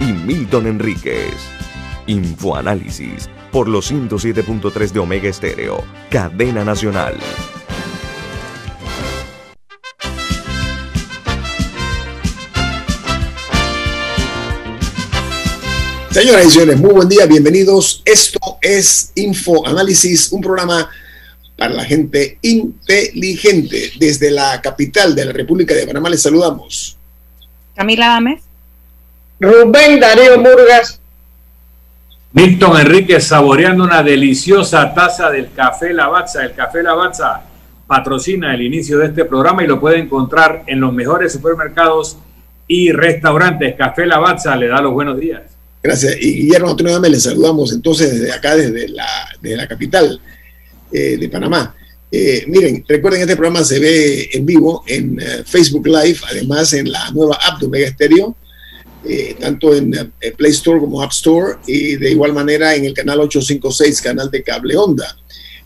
y Milton Enríquez. Infoanálisis por los 107.3 de Omega Estéreo, cadena nacional. Señoras y señores, muy buen día, bienvenidos. Esto es Infoanálisis, un programa para la gente inteligente. Desde la capital de la República de Panamá les saludamos. Camila Dames. Rubén Darío Murgas. Milton Enrique saboreando una deliciosa taza del café Lavazza. El café Lavazza patrocina el inicio de este programa y lo puede encontrar en los mejores supermercados y restaurantes. Café Lavazza le da los buenos días. Gracias. Y Guillermo Antonio les saludamos entonces desde acá, desde la, desde la capital eh, de Panamá. Eh, miren, recuerden, este programa se ve en vivo en eh, Facebook Live, además en la nueva app de Omega Stereo eh, tanto en eh, Play Store como App Store y de igual manera en el canal 856, canal de cable onda.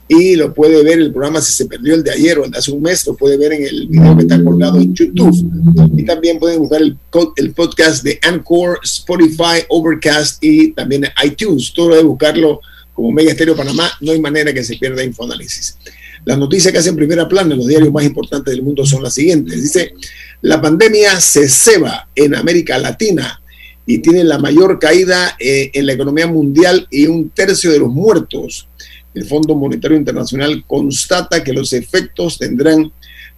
Y lo puede ver el programa si se perdió el de ayer o el de hace un mes, lo puede ver en el video que está colgado en YouTube. Y también pueden buscar el, el podcast de Anchor, Spotify, Overcast y también iTunes. Todo debe buscarlo como Mega Estéreo Panamá. No hay manera que se pierda Infoanálisis. Las noticias que hacen primera plana en los diarios más importantes del mundo son las siguientes. Dice, la pandemia se ceba en América Latina y tiene la mayor caída eh, en la economía mundial y un tercio de los muertos. El Fondo Monetario Internacional constata que los efectos tendrán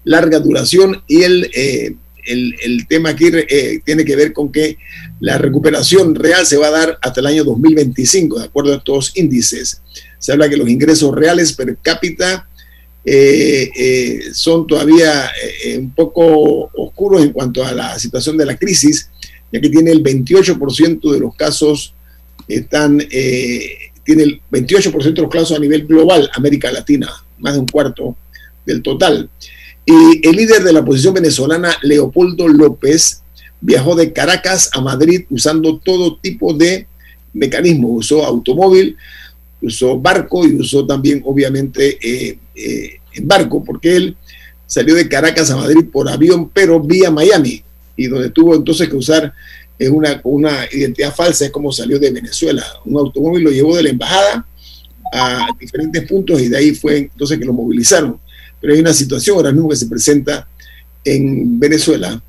larga duración y el, eh, el, tema aquí eh, tiene que ver con que la recuperación real se va a dar hasta el año 2025, de acuerdo a estos índices. Se habla que los ingresos reales per cápita eh, eh, son todavía eh, un poco oscuros en cuanto a la situación de la crisis, ya que tiene el 28% de los casos están, tiene el 28% de los casos a nivel global, América Latina, más de un cuarto del total. Y el líder de la oposición venezolana, Leopoldo López, viajó de Caracas a Madrid usando todo tipo de mecanismos, usó automóvil, usó barco y usó también, obviamente, eh, eh, barco, porque él salió de Caracas a Madrid por avión, pero vía Miami, y donde tuvo entonces que usar eh, una, una identidad falsa, es como salió de Venezuela. Un automóvil lo llevó de la embajada a diferentes puntos y de ahí fue entonces que lo movilizaron. Pero hay una situación ahora mismo que se presenta en Venezuela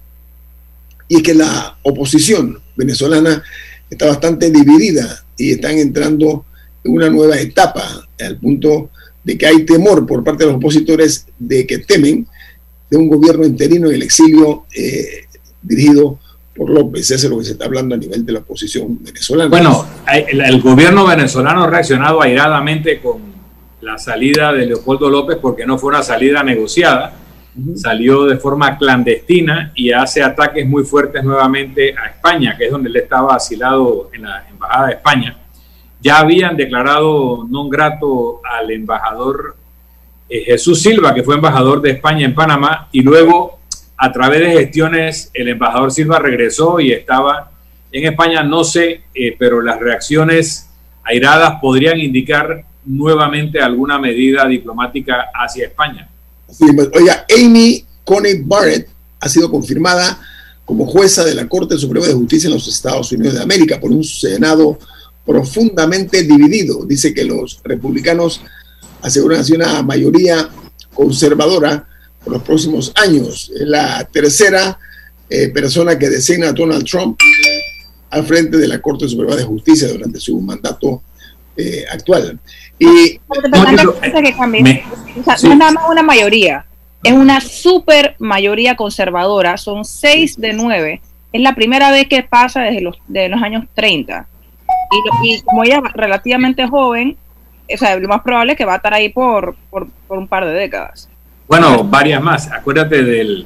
y es que la oposición venezolana está bastante dividida y están entrando una nueva etapa, al punto de que hay temor por parte de los opositores de que temen de un gobierno interino en el exilio eh, dirigido por López. Eso es lo que se está hablando a nivel de la oposición venezolana. Bueno, el, el gobierno venezolano ha reaccionado airadamente con la salida de Leopoldo López porque no fue una salida negociada, salió de forma clandestina y hace ataques muy fuertes nuevamente a España, que es donde él estaba asilado en la Embajada de España ya habían declarado non grato al embajador eh, Jesús Silva, que fue embajador de España en Panamá, y luego a través de gestiones el embajador Silva regresó y estaba en España, no sé, eh, pero las reacciones airadas podrían indicar nuevamente alguna medida diplomática hacia España. oiga, Amy Coney Barrett ha sido confirmada como jueza de la Corte Suprema de Justicia en los Estados Unidos de América por un Senado profundamente dividido. Dice que los republicanos aseguran así una mayoría conservadora por los próximos años. Es la tercera eh, persona que designa a Donald Trump al frente de la Corte Suprema de Justicia durante su mandato eh, actual. Y no, es nada más una mayoría, es una super mayoría conservadora, son seis de nueve. Es la primera vez que pasa desde los, de los años 30 y, como ella es relativamente joven, o sea, lo más probable es que va a estar ahí por, por, un par de décadas. Bueno, varias más. Acuérdate del,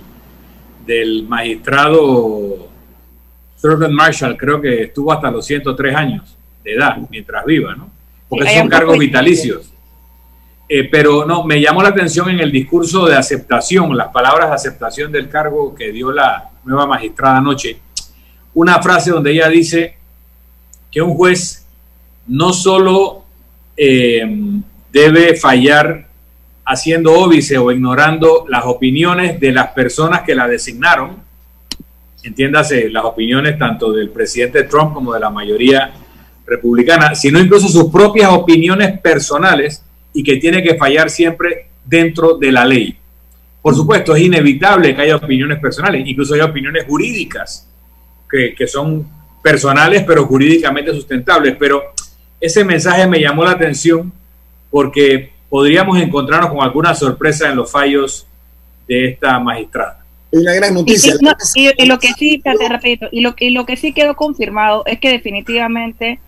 del magistrado Thurgood Marshall creo que estuvo hasta los 103 años de edad mientras viva, ¿no? Porque son cargos vitalicios. Eh, pero no, me llamó la atención en el discurso de aceptación, las palabras de aceptación del cargo que dio la nueva magistrada anoche. Una frase donde ella dice que un juez no solo eh, debe fallar haciendo óbice o ignorando las opiniones de las personas que la designaron, entiéndase, las opiniones tanto del presidente Trump como de la mayoría republicana, sino incluso sus propias opiniones personales y que tiene que fallar siempre dentro de la ley. Por supuesto, es inevitable que haya opiniones personales, incluso hay opiniones jurídicas que, que son personales pero jurídicamente sustentables, pero ese mensaje me llamó la atención porque podríamos encontrarnos con alguna sorpresa en los fallos de esta magistrada. Es una gran noticia. Y, lo que sí, te repito, y lo, y lo que sí quedó confirmado es que definitivamente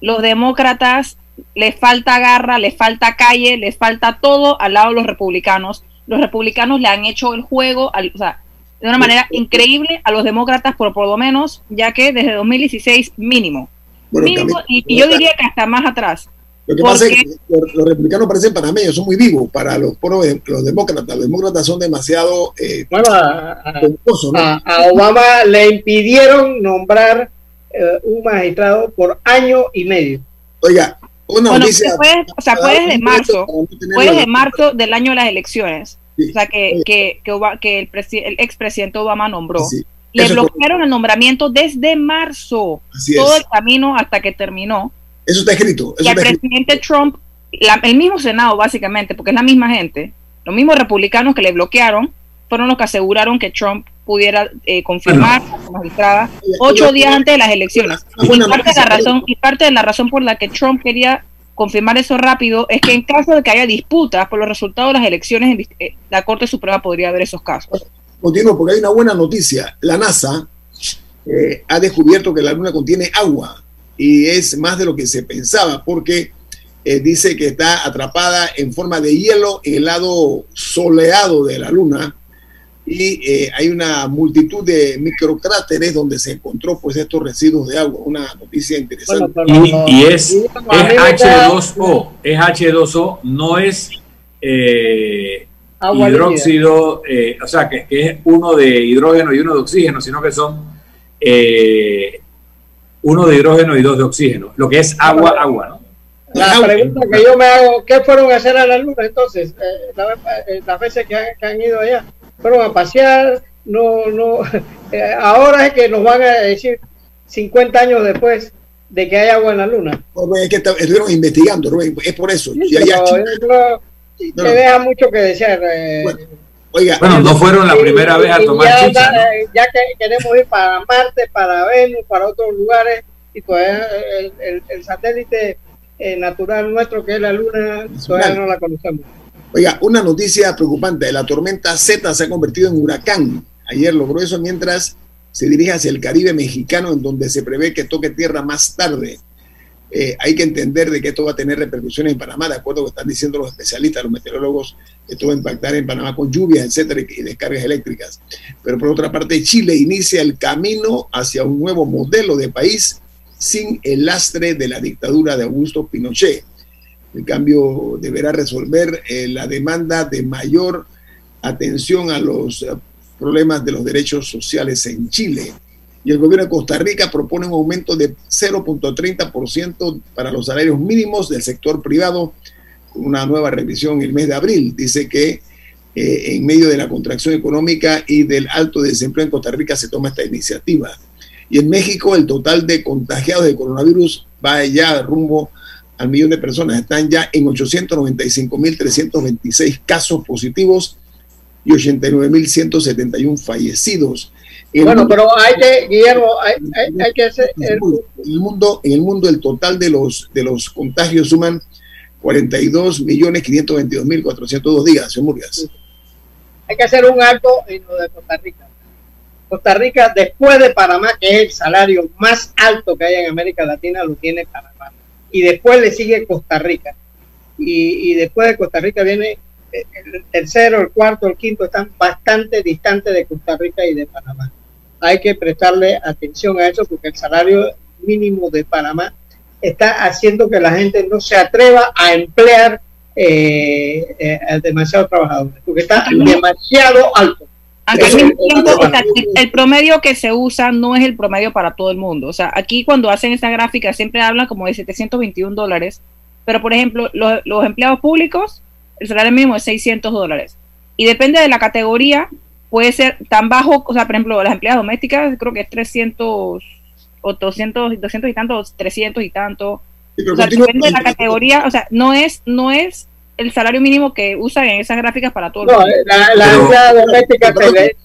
los demócratas les falta garra, les falta calle, les falta todo al lado de los republicanos. Los republicanos le han hecho el juego, al, o sea, de una manera increíble a los demócratas, por, por lo menos, ya que desde 2016 mínimo. mínimo y, yo diría que hasta más atrás. Lo que pasa es que los, republicanos parecen panameños, son muy vivos para los, los demócratas. Los demócratas son demasiado... Eh, bueno, a, Obama le impidieron nombrar eh, un magistrado por año y medio. Oiga, una bueno, noticia... o sea, fue desde marzo, fue desde marzo del año de las elecciones. O sea, que, que, que, el, el expresidente Obama nombró. Le bloquearon el nombramiento desde marzo, todo el camino hasta que terminó. Eso está escrito. y el presidente Trump, el mismo Senado básicamente, porque es la misma gente, los mismos republicanos que le bloquearon, fueron los que aseguraron que Trump pudiera eh, confirmar la magistrada ocho días antes de las elecciones. Y parte, de la razón, y parte de la razón por la que Trump quería confirmar eso rápido es que en caso de que haya disputas por los resultados de las elecciones, eh, la Corte Suprema podría ver esos casos. Continúo, porque hay una buena noticia. La NASA eh, ha descubierto que la Luna contiene agua y es más de lo que se pensaba porque eh, dice que está atrapada en forma de hielo en el lado soleado de la Luna y eh, hay una multitud de microcráteres donde se encontró pues estos residuos de agua, una noticia interesante. y, es, H2O, es H2O, no es eh, hidróxido, o sea, que, que, es uno de hidrógeno y uno de oxígeno, sino que son uno de hidrógeno y dos de oxígeno, lo que es agua, agua, ¿no? La pregunta que yo me hago, ¿qué fueron a hacer a la luna entonces? Eh, eh, las veces que han, ido allá, fueron a pasear, no, no, eh, ahora es que nos van a decir 50 años después de que hay agua en la luna. es que estuvieron investigando, Rubén, es por eso. Sí, te deja mucho que desear. bueno, no fueron la primera vez a tomar ya, chicha, ya que queremos ir para Marte, para Venus, para otros lugares, y todavía el, el, satélite eh, natural nuestro, que es la Luna, todavía no la conocemos. Oiga, una noticia preocupante, la tormenta Z se ha convertido en huracán. Ayer logró eso mientras se dirige hacia el Caribe mexicano, en donde se prevé que toque tierra más tarde. Eh, hay que entender de que esto va a tener repercusiones en Panamá, de acuerdo a lo que están diciendo los especialistas, los meteorólogos, esto va a impactar en Panamá con lluvias, etcétera, y descargas eléctricas. Pero por otra parte, Chile inicia el camino hacia un nuevo modelo de país sin el lastre de la dictadura de Augusto Pinochet. El cambio deberá resolver eh, la demanda de mayor atención a los eh, problemas de los derechos sociales en Chile y el gobierno de Costa Rica propone un aumento de 0.30% para los salarios mínimos del sector privado con una nueva revisión en el mes de abril. Dice que eh, en medio de la contracción económica y del alto desempleo en Costa Rica se toma esta iniciativa. Y en México el total de contagiados de coronavirus va ya rumbo al millón de personas. Están ya en 895.326 casos positivos y 89.171 fallecidos bueno, pero hay que, Guillermo, hay, que hacer... En el, mundo, en el mundo el total de los, de los contagios suman 42 millones 522 mil 402 días, Murgas. Hay que hacer un alto en lo de Costa Rica. Costa Rica, después de Panamá, que es el salario más alto que hay en América Latina, lo tiene Panamá. Y después le sigue Costa Rica. Y, y después de Costa Rica viene el tercero, el cuarto, el quinto, están bastante distantes de Costa Rica y de Panamá hay que prestarle atención a eso porque el salario mínimo de Panamá está haciendo que la gente no se atreva a emplear eh, eh, demasiados trabajadores, porque está demasiado alto. El, promedio que se usa no es el promedio para todo el mundo. O sea, aquí cuando hacen esta gráfica siempre hablan como de 721 dólares, pero por ejemplo, los, los empleados públicos, el salario mínimo es 600 dólares. Y depende de la categoría, puede ser tan bajo, o sea, por ejemplo, las empleadas domésticas creo que es 300 o 200, 200 y tanto, 300 y tanto depende de la categoría, o sea, no es, no es el salario mínimo que usan en esas gráficas para todos. No, la, la doméstica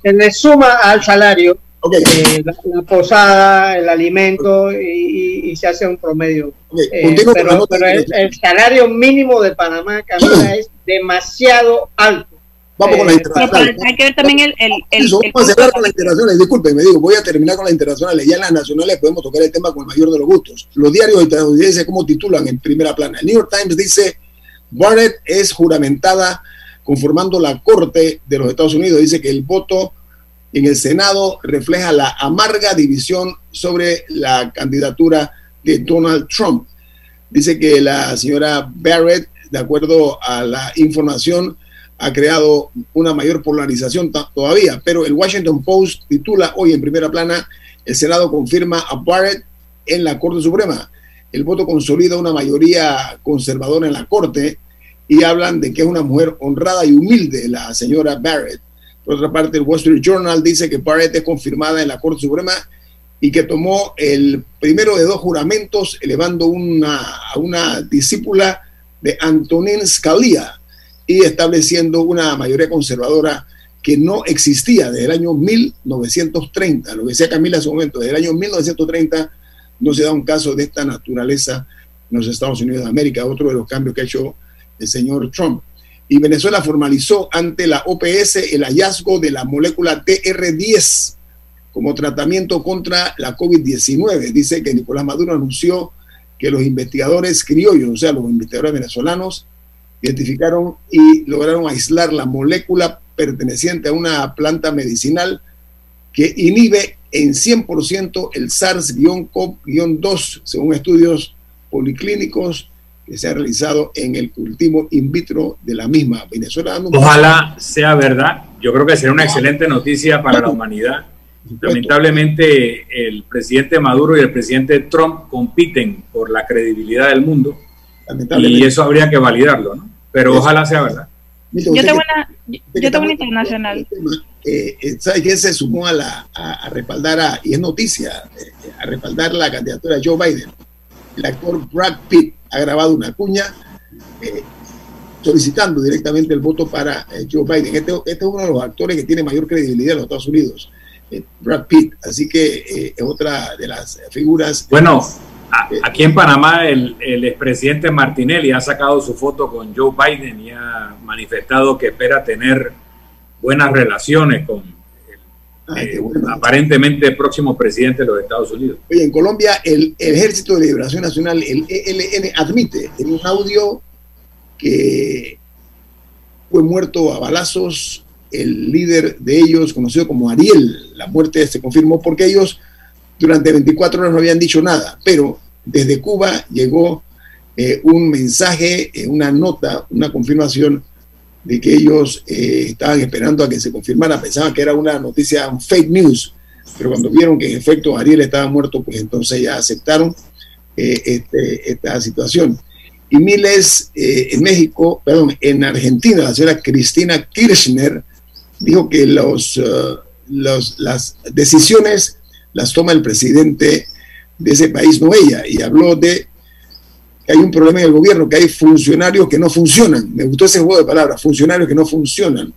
se le, suma al salario eh, la, posada, el alimento y, se hace un promedio. Eh, pero, el, salario mínimo de Panamá, Camila, es demasiado alto. Vamos con las eh, internacionales. hay que ver también el. el, el, vamos a cerrar con las internacionales. Disculpen, me digo, voy a terminar con las internacionales. Ya en las nacionales podemos tocar el tema con el mayor de los gustos. Los diarios estadounidenses, ¿cómo titulan en primera plana? El New York Times dice: Barrett es juramentada conformando la Corte de los Estados Unidos. Dice que el voto en el Senado refleja la amarga división sobre la candidatura de Donald Trump. Dice que la señora Barrett, de acuerdo a la información, ha creado una mayor polarización todavía, pero el Washington Post titula hoy en primera plana, el Senado confirma a Barrett en la Corte Suprema. El voto consolida una mayoría conservadora en la Corte y hablan de que es una mujer honrada y humilde la señora Barrett. Por otra parte, el Wall Street Journal dice que Barrett es confirmada en la Corte Suprema y que tomó el primero de dos juramentos elevando una, a una discípula de Antonin Scalia, y estableciendo una mayoría conservadora que no existía desde el año 1930. Lo que decía Camila en su momento, desde el año 1930 no se da un caso de esta naturaleza en los Estados Unidos de América, otro de los cambios que ha hecho el señor Trump. Y Venezuela formalizó ante la OPS el hallazgo de la molécula TR10 como tratamiento contra la COVID-19. Dice que Nicolás Maduro anunció que los investigadores criollos, o sea, los investigadores venezolanos, identificaron y lograron aislar la molécula perteneciente a una planta medicinal que inhibe en 100% el SARS-CoV-2, según estudios policlínicos que se han realizado en el cultivo in vitro de la misma. Venezuela. Ojalá sea verdad. Yo creo que será una excelente noticia para la humanidad. Lamentablemente, el presidente Maduro y el presidente Trump compiten por la credibilidad del mundo y eso habría que validarlo, ¿no? Pero ojalá sea verdad. Yo tengo, una, yo tengo una internacional. Eh, eh, ¿Sabe quién se sumó a, la, a, respaldar, a, y es noticia, eh, a respaldar la candidatura de Joe Biden? El actor Brad Pitt ha grabado una cuña solicitando directamente el voto para Joe Biden. Este, este, es uno de los actores que tiene mayor credibilidad en los Estados Unidos, Brad Pitt. Así que es otra de las figuras. Bueno, Aquí en Panamá el, el expresidente Martinelli ha sacado su foto con Joe Biden y ha manifestado que espera tener buenas relaciones con el eh, aparentemente próximo presidente de los Estados Unidos. Oye, en Colombia el, Ejército de Liberación Nacional, el ELN, admite en un audio que fue muerto a balazos el líder de ellos, conocido como Ariel. La muerte se confirmó porque ellos durante 24 horas no habían dicho nada, pero desde Cuba llegó eh, un mensaje, eh, una nota, una confirmación de que ellos eh, estaban esperando a que se confirmara, pensaban que era una noticia, fake news, pero cuando vieron que en efecto Ariel estaba muerto, pues entonces ya aceptaron este, esta situación. Y miles en México, perdón, en Argentina, la señora Cristina Kirchner dijo que los, los, las decisiones las toma el presidente de ese país, no ella, y habló de hay un problema en el gobierno, que hay funcionarios que no funcionan. Me gustó ese juego de palabras, funcionarios que no funcionan.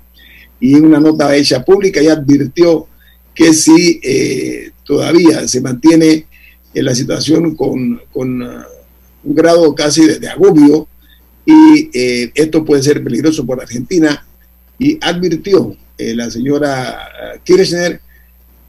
Y en una nota hecha pública ya advirtió que si eh, todavía se mantiene en la situación con, uh, un grado casi de, agobio y eh, esto puede ser peligroso por Argentina. Y advirtió eh, la señora Kirchner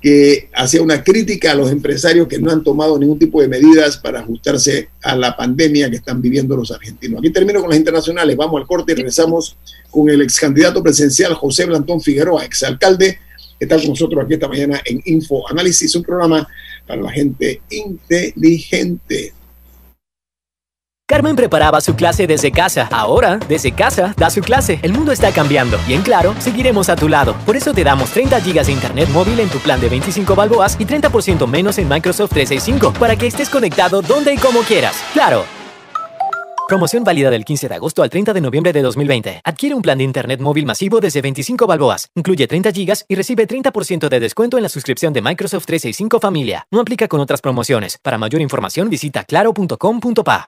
que hacía una crítica a los empresarios que no han tomado ningún tipo de medidas para ajustarse a la pandemia que están viviendo los argentinos. Aquí termino con las internacionales, vamos al corte y regresamos con el ex candidato presidencial José Blantón Figueroa, exalcalde estar con nosotros aquí esta mañana en Info Análisis, un programa para la gente inteligente. Carmen preparaba su clase desde casa. Ahora, desde casa, da su clase. El mundo está cambiando y en Claro, seguiremos a tu lado. Por eso te damos 30 GB de internet móvil en tu plan de 25 balboas y 30% menos en Microsoft 365 para que estés conectado donde y como quieras. Claro. Promoción válida del 15 de agosto al 30 de noviembre de 2020. Adquiere un plan de internet móvil masivo desde 25 balboas. Incluye 30 GB y recibe 30% de descuento en la suscripción de Microsoft 365 Familia. No aplica con otras promociones. Para mayor información visita claro.com.pa.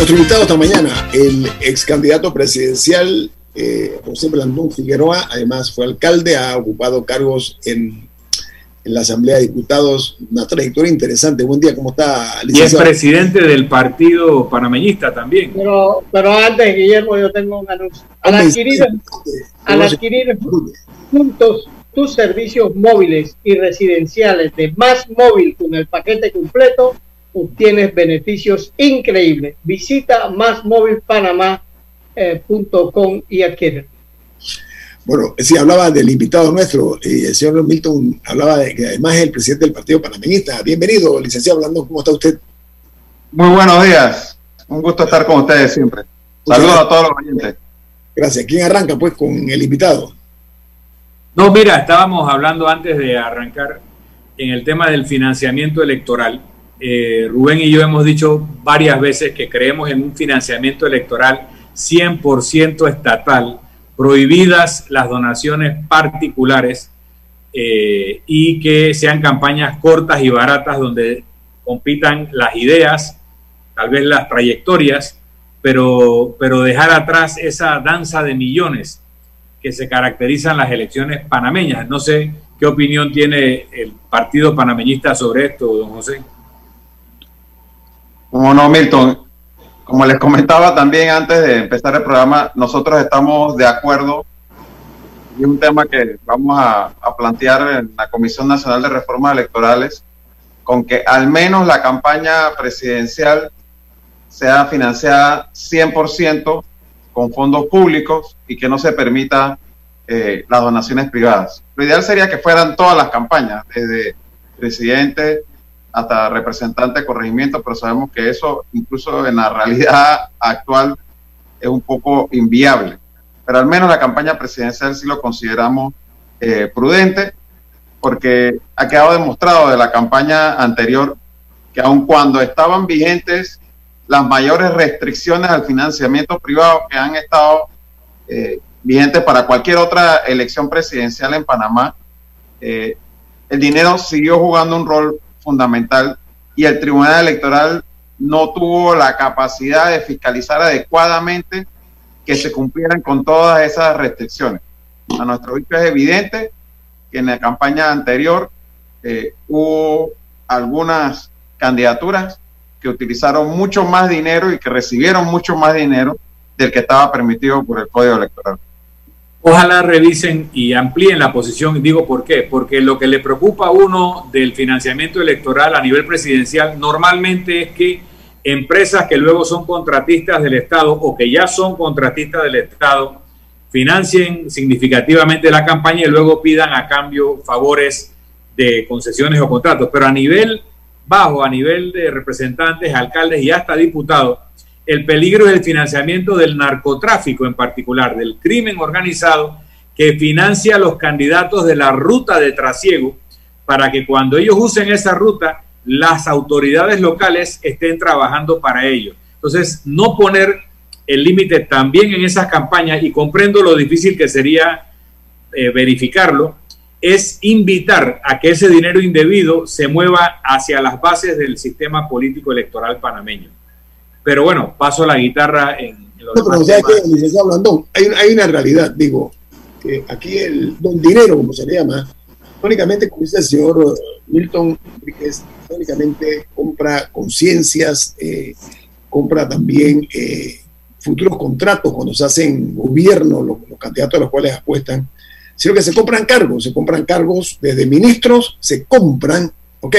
Nuestro invitado esta mañana, el ex candidato presidencial eh, José Blandón Figueroa, además fue alcalde, ha ocupado cargos en, en, la Asamblea de Diputados, una trayectoria interesante. Buen día, ¿cómo está, licenciado? Y es presidente del Partido Panameñista también. Pero, pero antes, Guillermo, yo tengo un anuncio. Al adquirir, al adquirir juntos tus servicios móviles y residenciales de Más Móvil con el paquete completo, obtienes beneficios increíbles. Visita másmóvilpanamá.com eh, y adquiere. Bueno, sí, hablaba del invitado nuestro, y el señor Milton hablaba de que además es el presidente del Partido Panameñista. Bienvenido, licenciado Blandón, ¿cómo está usted? Muy buenos días, un gusto estar con ustedes siempre. Saludos a todos los oyentes. Gracias. ¿Quién arranca pues con el invitado? No, mira, estábamos hablando antes de arrancar en el tema del financiamiento electoral eh, Rubén y yo hemos dicho varias veces que creemos en un financiamiento electoral 100% estatal, prohibidas las donaciones particulares eh, y que sean campañas cortas y baratas donde compitan las ideas, tal vez las trayectorias, pero, pero dejar atrás esa danza de millones que se caracterizan las elecciones panameñas. No sé qué opinión tiene el Partido Panameñista sobre esto, don José. Como no, Milton. Como les comentaba también antes de empezar el programa, nosotros estamos de acuerdo y un tema que vamos a, plantear en la Comisión Nacional de Reformas Electorales, con que al menos la campaña presidencial sea financiada 100% con fondos públicos y que no se permita eh, las donaciones privadas. Lo ideal sería que fueran todas las campañas, desde presidente hasta representante de corregimiento, pero sabemos que eso incluso en la realidad actual es un poco inviable. pero al menos la campaña presidencial sí lo consideramos eh, prudente, porque ha quedado demostrado de la campaña anterior que aun cuando estaban vigentes las mayores restricciones al financiamiento privado que han estado eh, vigentes para cualquier otra elección presidencial en Panamá, eh, el dinero siguió jugando un rol fundamental y el Tribunal Electoral no tuvo la capacidad de fiscalizar adecuadamente que se cumplieran con todas esas restricciones. A nuestro juicio es evidente que en la campaña anterior eh, hubo algunas candidaturas que utilizaron mucho más dinero y que recibieron mucho más dinero del que estaba permitido por el Código Electoral. Ojalá revisen y amplíen la posición. Digo por qué. Porque lo que le preocupa a uno del financiamiento electoral a nivel presidencial normalmente es que empresas que luego son contratistas del Estado o que ya son contratistas del Estado financien significativamente la campaña y luego pidan a cambio favores de concesiones o contratos. Pero a nivel bajo, a nivel de representantes, alcaldes y hasta diputados, el peligro es el financiamiento del narcotráfico en particular, del crimen organizado que financia a los candidatos de la ruta de trasiego para que cuando ellos usen esa ruta, las autoridades locales estén trabajando para ello. Entonces, no poner el límite también en esas campañas, y comprendo lo difícil que sería eh, verificarlo, es invitar a que ese dinero indebido se mueva hacia las bases del sistema político electoral panameño. Pero bueno, paso la guitarra en, los no, pero ya que, licenciado Blandón, hay, hay, una realidad, digo, que aquí el don dinero, como se le llama, únicamente, como dice el señor Milton Enriquez, únicamente compra conciencias, eh, compra también eh, futuros contratos cuando se hacen gobierno, los, los candidatos a los cuales apuestan sino que se compran cargos, se compran cargos desde ministros, se compran, ok,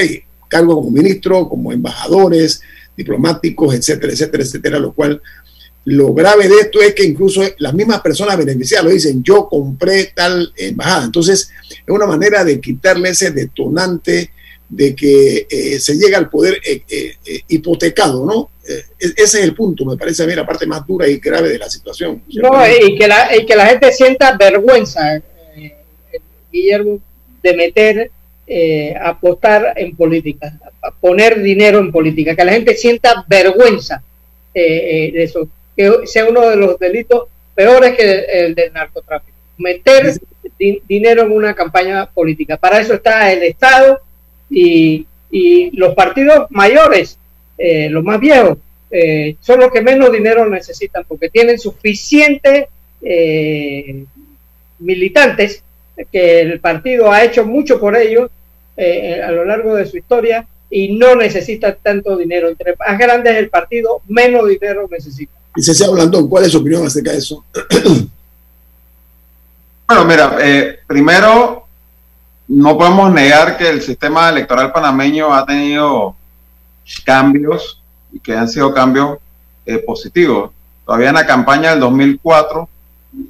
cargos como ministro, como embajadores, diplomáticos, etcétera, etcétera, etcétera, lo cual lo grave de esto es que incluso las mismas personas beneficiadas lo dicen, yo compré tal embajada. Entonces, es una manera de quitarle ese detonante de que eh, se llega al poder eh, eh, hipotecado, ¿no? ese es el punto, me parece a mí la parte más dura y grave de la situación. No, y que la, y que la gente sienta vergüenza Guillermo, de meter, eh, apostar en política, a poner dinero en política, que la gente sienta vergüenza eh, eh, de eso, que sea uno de los delitos peores que el, del narcotráfico. Meter dinero en una campaña política. Para eso está el Estado y, y los partidos mayores, los más viejos, son los que menos dinero necesitan porque tienen suficientes militantes que el partido ha hecho mucho por ellos eh, a lo largo de su historia y no necesita tanto dinero. Entre más grande es el partido, menos dinero necesita. Licenciado Blandón, ¿cuál es su opinión acerca de eso? bueno, mira, eh, primero, no podemos negar que el sistema electoral panameño ha tenido cambios y que han sido cambios eh, positivos. Todavía en la campaña del 2004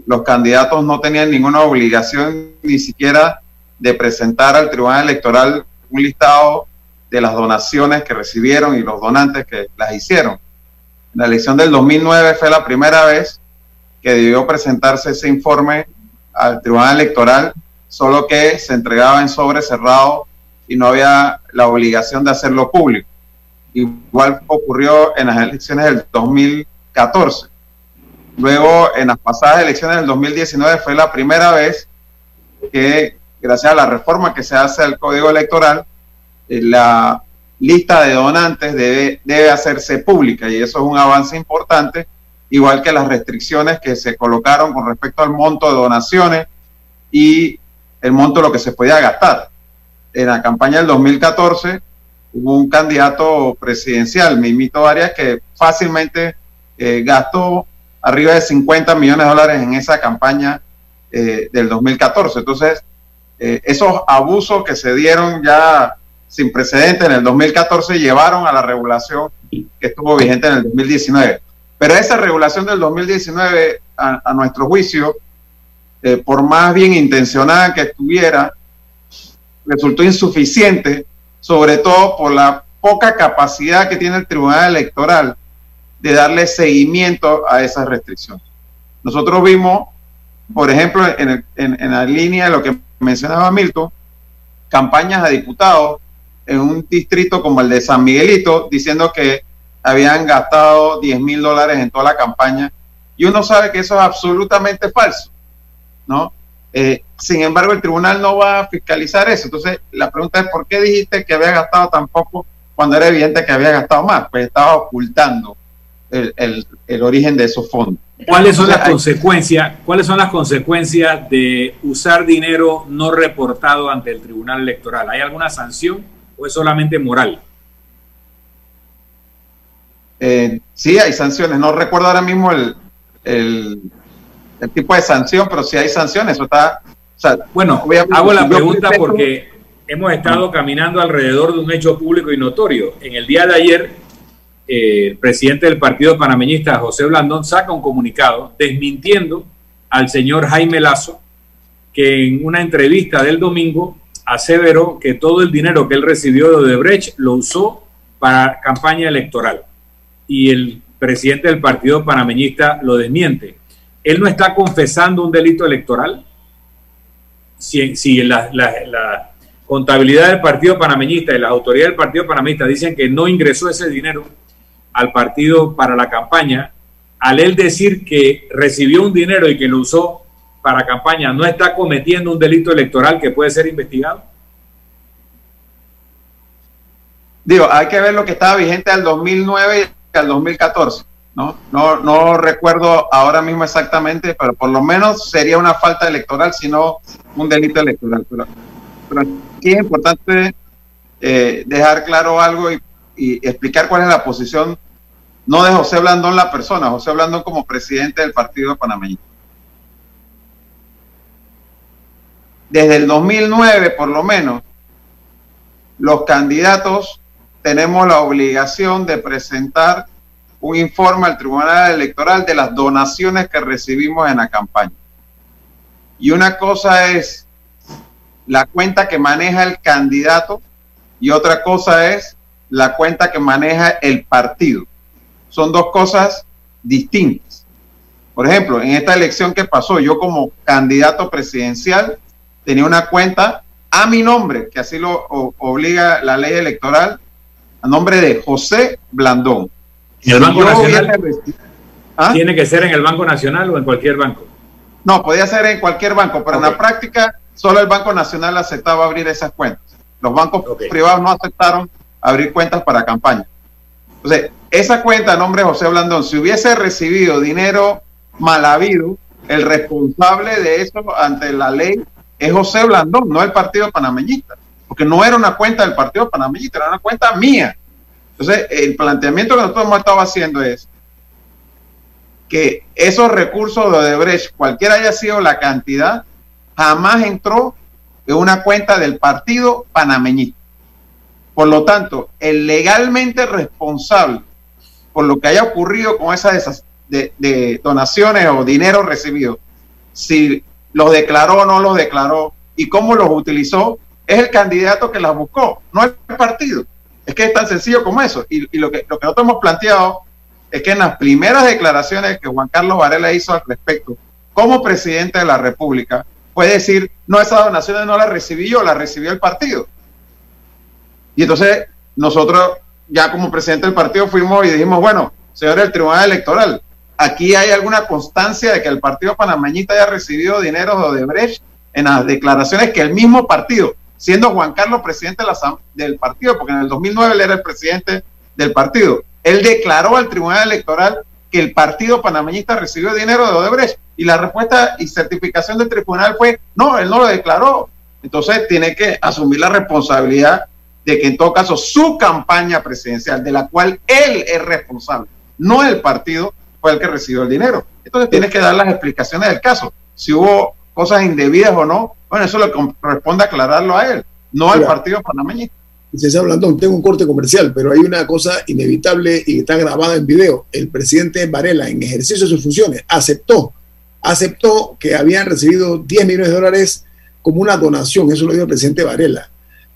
los candidatos no tenían ninguna obligación ni siquiera de presentar al Tribunal Electoral un listado de las donaciones que recibieron y los donantes que las hicieron. La elección del 2009 fue la primera vez que debió presentarse ese informe al Tribunal Electoral, solo que se entregaba en sobre cerrado y no había la obligación de hacerlo público. Igual ocurrió en las elecciones del 2014. Luego, en las pasadas elecciones del 2019 fue la primera vez que, gracias a la reforma que se hace al Código Electoral, eh, la lista de donantes debe, debe hacerse pública y eso es un avance importante, igual que las restricciones que se colocaron con respecto al monto de donaciones y el monto de lo que se podía gastar. En la campaña del 2014 hubo un candidato presidencial, Mimito Arias, que fácilmente eh, gastó arriba de 50 millones de dólares en esa campaña eh, del 2014. Entonces, eh, esos abusos que se dieron ya sin precedentes en el 2014 llevaron a la regulación que estuvo vigente en el 2019. Pero esa regulación del 2019, a, nuestro juicio, eh, por más bien intencionada que estuviera, resultó insuficiente, sobre todo por la poca capacidad que tiene el Tribunal Electoral de darle seguimiento a esas restricciones. Nosotros vimos por ejemplo, en, en, la línea de lo que mencionaba Milton, campañas a diputados en un distrito como el de San Miguelito, diciendo que habían gastado 10 mil dólares en toda la campaña. Y uno sabe que eso es absolutamente falso, ¿no? Eh, sin embargo, el tribunal no va a fiscalizar eso. Entonces, la pregunta es, ¿por qué dijiste que había gastado tan poco cuando era evidente que había gastado más? Pues estaba ocultando el, el, origen de esos fondos. ¿Cuáles son las consecuencias? ¿Cuáles son las consecuencias de usar dinero no reportado ante el Tribunal Electoral? ¿Hay alguna sanción o es solamente moral? Eh, sí, hay sanciones. No recuerdo ahora mismo el, el, tipo de sanción, pero sí hay sanciones. Eso está. bueno, hago la pregunta porque hemos estado caminando alrededor de un hecho público y notorio. En el día de ayer eh, el presidente del Partido Panameñista, José Blandón, saca un comunicado desmintiendo al señor Jaime Lazo, que en una entrevista del domingo aseveró que todo el dinero que él recibió de Odebrecht lo usó para campaña electoral. Y el presidente del Partido Panameñista lo desmiente. Él no está confesando un delito electoral. Si, si la, la contabilidad del Partido Panameñista y las autoridades del Partido Panameñista dicen que no ingresó ese dinero al partido para la campaña, al él decir que recibió un dinero y que lo usó para campaña, ¿no está cometiendo un delito electoral que puede ser investigado? Digo, hay que ver lo que estaba vigente al 2009 y al 2014. ¿no? No, no recuerdo ahora mismo exactamente, pero por lo menos sería una falta electoral, sino un delito electoral. Pero, pero aquí es importante eh, dejar claro algo y y explicar cuál es la posición, no de José Blandón la persona, José Blandón como presidente del Partido Panameño. Desde el 2009, por lo menos, los candidatos tenemos la obligación de presentar un informe al Tribunal Electoral de las donaciones que recibimos en la campaña. Y una cosa es la cuenta que maneja el candidato y otra cosa es la cuenta que maneja el partido. Son dos cosas distintas. Por ejemplo, en esta elección que pasó, yo como candidato presidencial tenía una cuenta a mi nombre, que así lo obliga la ley electoral, a nombre de José Blandón. ¿Y el Banco Nacional? ¿Ah? ¿Tiene que ser en el Banco Nacional o en cualquier banco? No, podía ser en cualquier banco, pero en la práctica solo el Banco Nacional aceptaba abrir esas cuentas. Los bancos privados no aceptaron abrir cuentas para campaña. Entonces, esa cuenta nombre de José Blandón, si hubiese recibido dinero mal habido, el responsable de eso ante la ley es José Blandón, no el Partido Panameñista, porque no era una cuenta del Partido Panameñista, era una cuenta mía. Entonces, el planteamiento que nosotros hemos estado haciendo es que esos recursos de Odebrecht, cualquiera haya sido la cantidad, jamás entró en una cuenta del Partido Panameñista. Por lo tanto, el legalmente responsable por lo que haya ocurrido con esas donaciones o dinero recibido, si los declaró o no los declaró y cómo los utilizó, es el candidato que las buscó, no el partido. Es que es tan sencillo como eso. Y, lo, que, lo que nosotros hemos planteado es que en las primeras declaraciones que Juan Carlos Varela hizo al respecto, como presidente de la República, puede decir, no, esas donaciones no las recibí yo, las recibió el partido. Y entonces nosotros, ya como presidente del partido, fuimos y dijimos, bueno, señor del Tribunal Electoral, aquí hay alguna constancia de que el partido panameñista haya recibido dinero de Odebrecht en las declaraciones que el mismo partido, siendo Juan Carlos presidente del partido, porque en el 2009 él era el presidente del partido, él declaró al Tribunal Electoral que el partido panameñista recibió dinero de Odebrecht y la respuesta y certificación del tribunal fue, no, él no lo declaró. Entonces tiene que asumir la responsabilidad de que en todo caso su campaña presidencial, de la cual él es responsable, no el partido, fue el que recibió el dinero. Entonces tienes que dar las explicaciones del caso. Si hubo cosas indebidas o no, bueno, eso le corresponde aclararlo a él, no al partido panameñista. Licenciado Blandón, tengo un corte comercial, pero hay una cosa inevitable y está grabada en video. El presidente Varela, en ejercicio de sus funciones, aceptó, aceptó que habían recibido 10 millones de dólares como una donación. Eso lo dijo el presidente Varela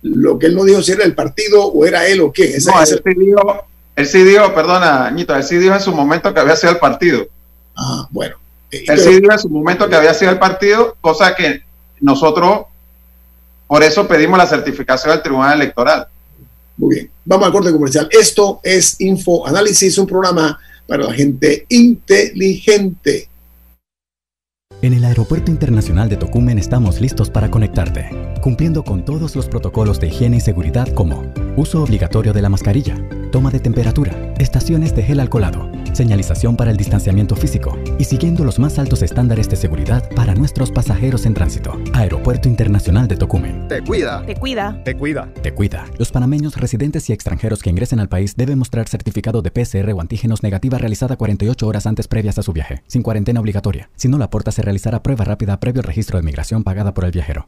lo que él no dijo si era el partido o era él o qué. no, él, sí dijo, él sí dijo, perdona, Añito, él sí dijo en su momento que había sido el partido. Ah, bueno. Él sí dijo en su momento que había sido el partido, cosa que nosotros, por eso pedimos la certificación del Tribunal Electoral. Muy bien, vamos al corte comercial. Esto es Info Análisis, un programa para la gente inteligente. En el Aeropuerto Internacional de Tocumen estamos listos para conectarte, cumpliendo con todos los protocolos de higiene y seguridad como uso obligatorio de la mascarilla, toma de temperatura, estaciones de gel alcoholado, señalización para el distanciamiento físico y siguiendo los más altos estándares de seguridad para nuestros pasajeros en tránsito. Aeropuerto Internacional de Tocumen. Te cuida. Te cuida. Te cuida. Te cuida. Los panameños residentes y extranjeros que ingresen al país deben mostrar certificado de PCR o antígenos negativa realizada 48 horas antes previas a su viaje, sin cuarentena obligatoria. Si no la aporta, se realizará prueba rápida previo registro de migración pagada por el viajero.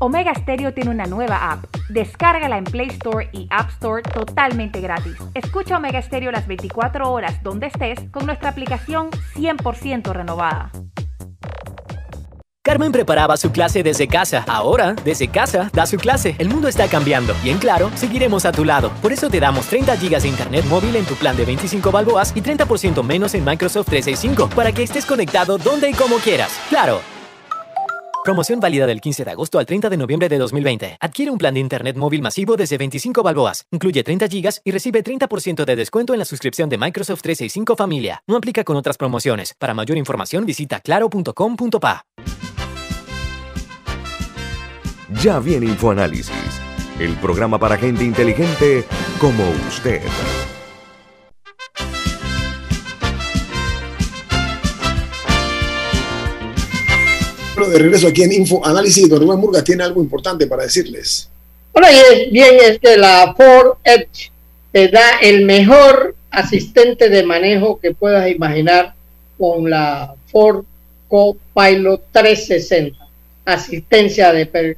Omega Stereo tiene una nueva app. Descárgala en Play Store y App Store totalmente gratis. Escucha Omega Stereo las 24 horas donde estés con nuestra aplicación 100% renovada. Carmen preparaba su clase desde casa. Ahora, desde casa, da su clase. El mundo está cambiando y en Claro, seguiremos a tu lado. Por eso te damos 30 GB de internet móvil en tu plan de 25 balboas y 30% menos en Microsoft 365 para que estés conectado donde y como quieras. Claro. Promoción válida del 15 de agosto al 30 de noviembre de 2020. Adquiere un plan de internet móvil masivo desde 25 balboas. Incluye 30 GB y recibe 30% de descuento en la suscripción de Microsoft 365 Familia. No aplica con otras promociones. Para mayor información visita claro.com.pa. Ya viene InfoAnálisis, el programa para gente inteligente como usted. Bueno, de regreso aquí en Info Análisis, don Rubén Murga tiene algo importante para decirles. Bueno, y es bien es que la Ford Edge te da el mejor asistente de manejo que puedas imaginar con la Ford Copilot 360. Asistencia de per-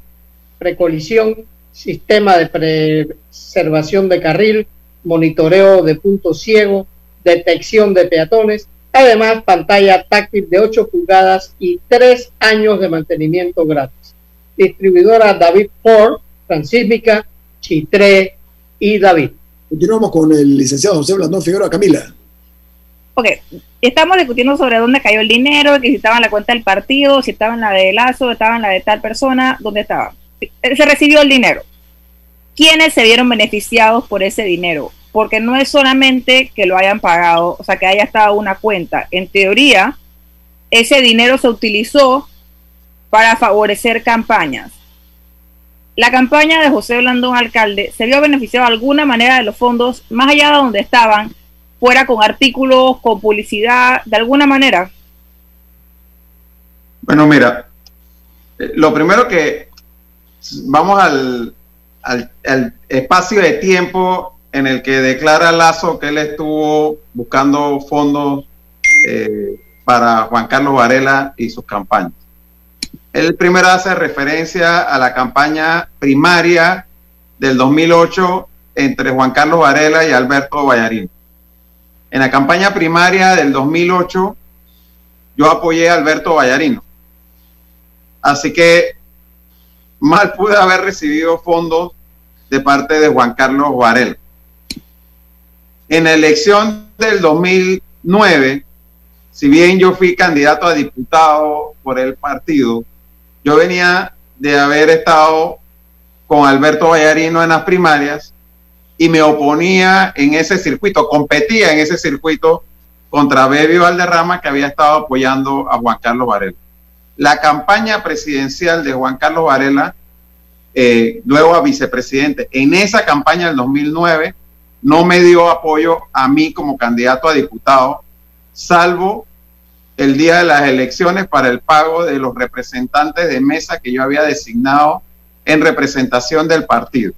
precolisión, sistema de preservación de carril, monitoreo de puntos ciegos, detección de peatones, además pantalla táctil de 8 pulgadas y 3 años de mantenimiento gratis. Distribuidora David Ford, Transísmica, Chitré y David. Continuamos con el licenciado José Blandón Figueroa Camila. Ok, estamos discutiendo sobre dónde cayó el dinero, que si estaba en la cuenta del partido, si estaba en la de Lazo, estaba en la de tal persona, dónde estaba. Se recibió el dinero. ¿Quiénes se vieron beneficiados por ese dinero? Porque no es solamente que lo hayan pagado, o sea, que haya estado una cuenta. En teoría, ese dinero se utilizó para favorecer campañas. La campaña de José Blandón Alcalde se vio beneficiado de alguna manera de los fondos, más allá de donde estaban, fuera con artículos, con publicidad, de alguna manera. Bueno, mira, eh, lo primero que vamos al, al espacio de tiempo en el que declara Lazo que él estuvo buscando fondos eh, para Juan Carlos Varela y sus campañas. Él primero hace referencia a la campaña primaria del 2008 entre Juan Carlos Varela y Alberto Vallarino. En la campaña primaria del 2008 yo apoyé a Alberto Vallarino. Así que mal pude haber recibido fondos de parte de Juan Carlos Varela. En la elección del 2009, si bien yo fui candidato a diputado por el partido, yo venía de haber estado con Alberto Vallarino en las primarias y me oponía en ese circuito, competía en ese circuito contra Bebi Valderrama que había estado apoyando a Juan Carlos Varela. La campaña presidencial de Juan Carlos Varela, eh, luego a vicepresidente, en esa campaña del 2009 no me dio apoyo a mí como candidato a diputado, salvo el día de las elecciones para el pago de los representantes de mesa que yo había designado en representación del partido.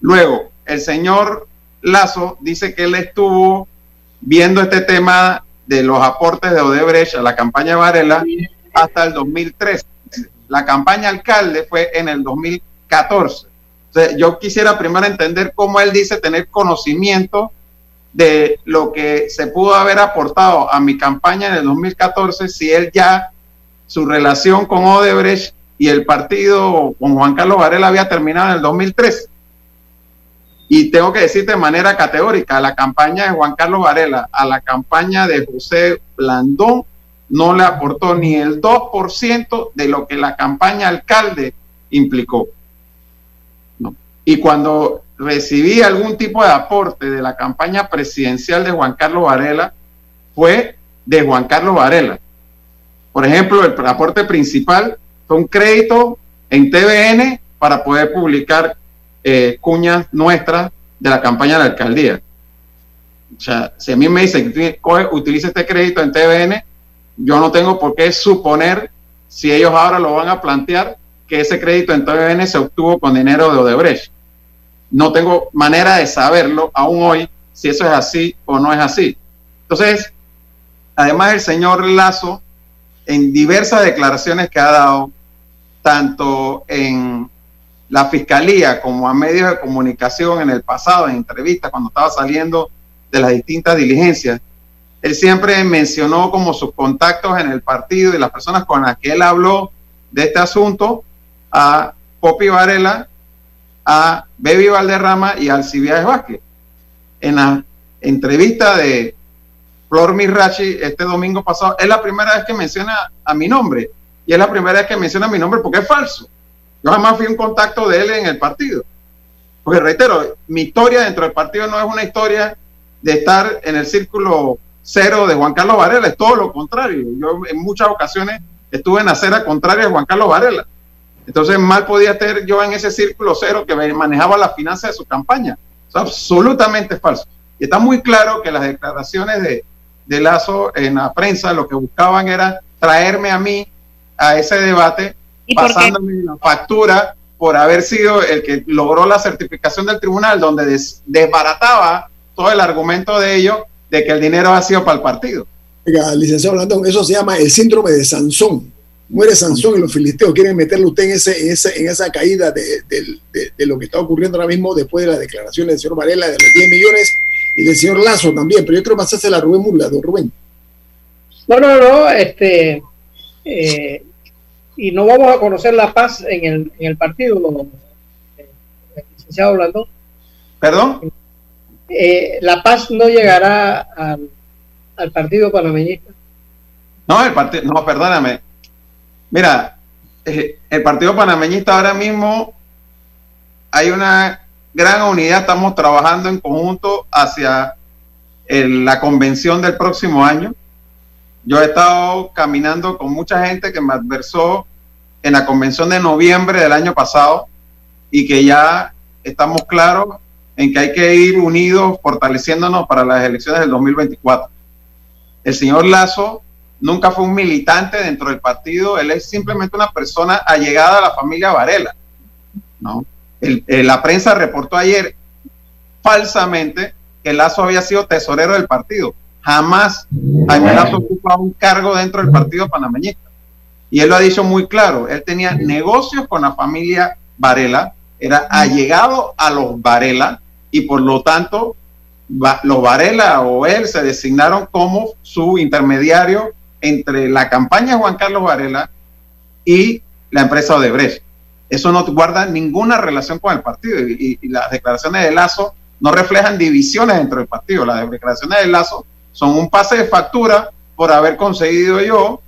Luego, el señor Lazo dice que él estuvo viendo este tema de los aportes de Odebrecht a la campaña Varela hasta el 2013. La campaña alcalde fue en el 2014. Yo quisiera primero entender cómo él dice tener conocimiento de lo que se pudo haber aportado a mi campaña en el 2014 si él ya su relación con Odebrecht y el partido con Juan Carlos Varela había terminado en el 2013. Y tengo que decir de manera categórica, la campaña de Juan Carlos Varela a la campaña de José Blandón no le aportó ni el 2% de lo que la campaña alcalde implicó. Y cuando recibí algún tipo de aporte de la campaña presidencial de Juan Carlos Varela, fue de Juan Carlos Varela. Por ejemplo, el aporte principal fue un crédito en TVN para poder publicar eh, cuñas nuestras de la campaña de la alcaldía. O sea, si a mí me dicen que utiliza este crédito en TVN, yo no tengo por qué suponer, si ellos ahora lo van a plantear, que ese crédito en TVN se obtuvo con dinero de Odebrecht. No tengo manera de saberlo aún hoy si eso es así o no es así. Entonces, además el señor Lazo, en diversas declaraciones que ha dado, tanto en la fiscalía como a medios de comunicación en el pasado, en entrevistas, cuando estaba saliendo de las distintas diligencias, él siempre mencionó como sus contactos en el partido y las personas con las que él habló de este asunto a Popi Varela, a Baby Valderrama y a Alcibiades Vázquez. En la entrevista de Flor Mirachi este domingo pasado, es la primera vez que menciona a mi nombre y es la primera vez que menciona mi nombre porque es falso. Yo jamás fui un contacto de él en el partido. Porque reitero, mi historia dentro del partido no es una historia de estar en el círculo cero de Juan Carlos Varela, es todo lo contrario. Yo en muchas ocasiones estuve en acera contraria de Juan Carlos Varela. Entonces mal podía estar yo en ese círculo cero que manejaba la finanza de su campaña. Es absolutamente falso. Y está muy claro que las declaraciones de, de Lazo en la prensa lo que buscaban era traerme a mí a ese debate pasándome la factura por haber sido el que logró la certificación del tribunal, donde desbarataba todo el argumento de ellos de que el dinero ha sido para el partido. Oiga, licenciado Blandón, eso se llama el síndrome de Sansón. Muere Sansón y los filisteos quieren meterle usted en, ese, en, esa caída de, de, lo que está ocurriendo ahora mismo después de las declaraciones del señor Varela de los 10 millones y del señor Lazo también. Pero yo creo que a la Rubén Murla, don Rubén. No, no, no. Este, eh, y no vamos a conocer la paz en el, en el partido, eh, licenciado Blandón. ¿Perdón? Eh, la paz no llegará al, al partido panameñista. No, el partido, no, perdóname. Mira, eh, el partido panameñista ahora mismo hay una gran unidad, estamos trabajando en conjunto hacia la convención del próximo año. Yo he estado caminando con mucha gente que me adversó en la convención de noviembre del año pasado y que ya estamos claros en que hay que ir unidos, fortaleciéndonos para las elecciones del 2024. El señor Lazo nunca fue un militante dentro del partido, él es simplemente una persona allegada a la familia Varela. ¿no? la prensa reportó ayer falsamente que Lazo había sido tesorero del partido. Jamás Jaime Lazo un cargo dentro del partido panameñista. Y él lo ha dicho muy claro, él tenía negocios con la familia Varela, era allegado a los Varela y por lo tanto los Varela o él se designaron como su intermediario entre la campaña de Juan Carlos Varela y la empresa Odebrecht. Eso no guarda ninguna relación con el partido y, y las declaraciones de Lazo no reflejan divisiones dentro del partido. Las declaraciones de Lazo son un pase de factura por haber conseguido yo